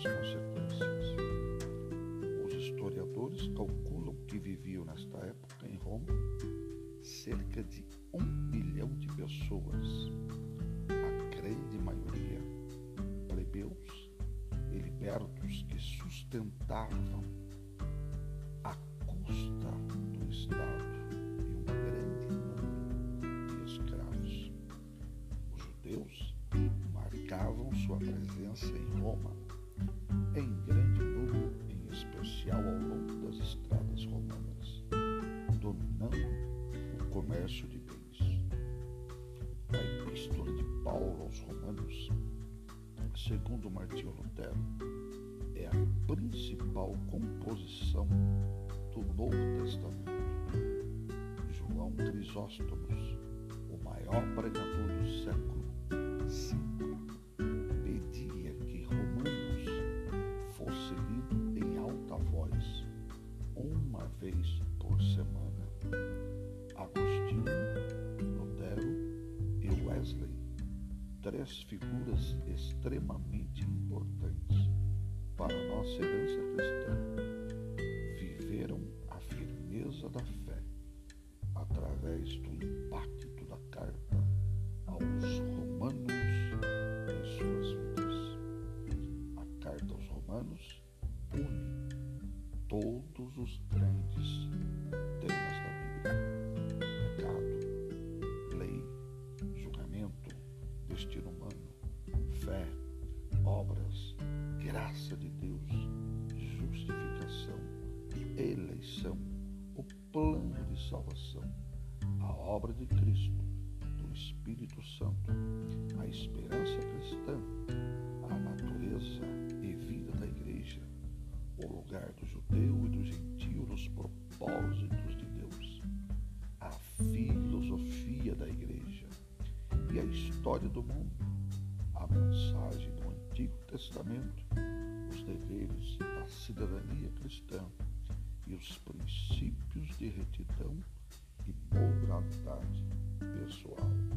suas consequências. Os historiadores calculam que viviam nesta época em Roma cerca de um milhão de pessoas, a grande maioria plebeus e libertos que sustentavam a custa do Estado e um grande número de escravos. Os judeus sua presença em Roma, em grande número, em especial ao longo das estradas romanas, dominando o comércio de bens. A Epístola de Paulo aos Romanos, segundo Martinho Lutero, é a principal composição do Novo Testamento. João Crisóstomo, o maior pregador do século, 5 vez por semana. Agostinho, Lutero e Wesley, três figuras extremamente importantes para a nossa herança cristã, viveram a firmeza da fé através do impacto da carta aos Romanos em suas vidas. A carta aos Romanos une todos os grandes obras, graça de Deus, justificação, eleição, o plano de salvação, a obra de Cristo, do Espírito Santo, a esperança cristã, a natureza e vida da igreja, o lugar do judeu e do gentio nos propósitos de Deus, a filosofia da igreja e a história do mundo, a mensagem do Antigo Testamento, os deveres da cidadania cristã e os princípios de retidão e moralidade pessoal.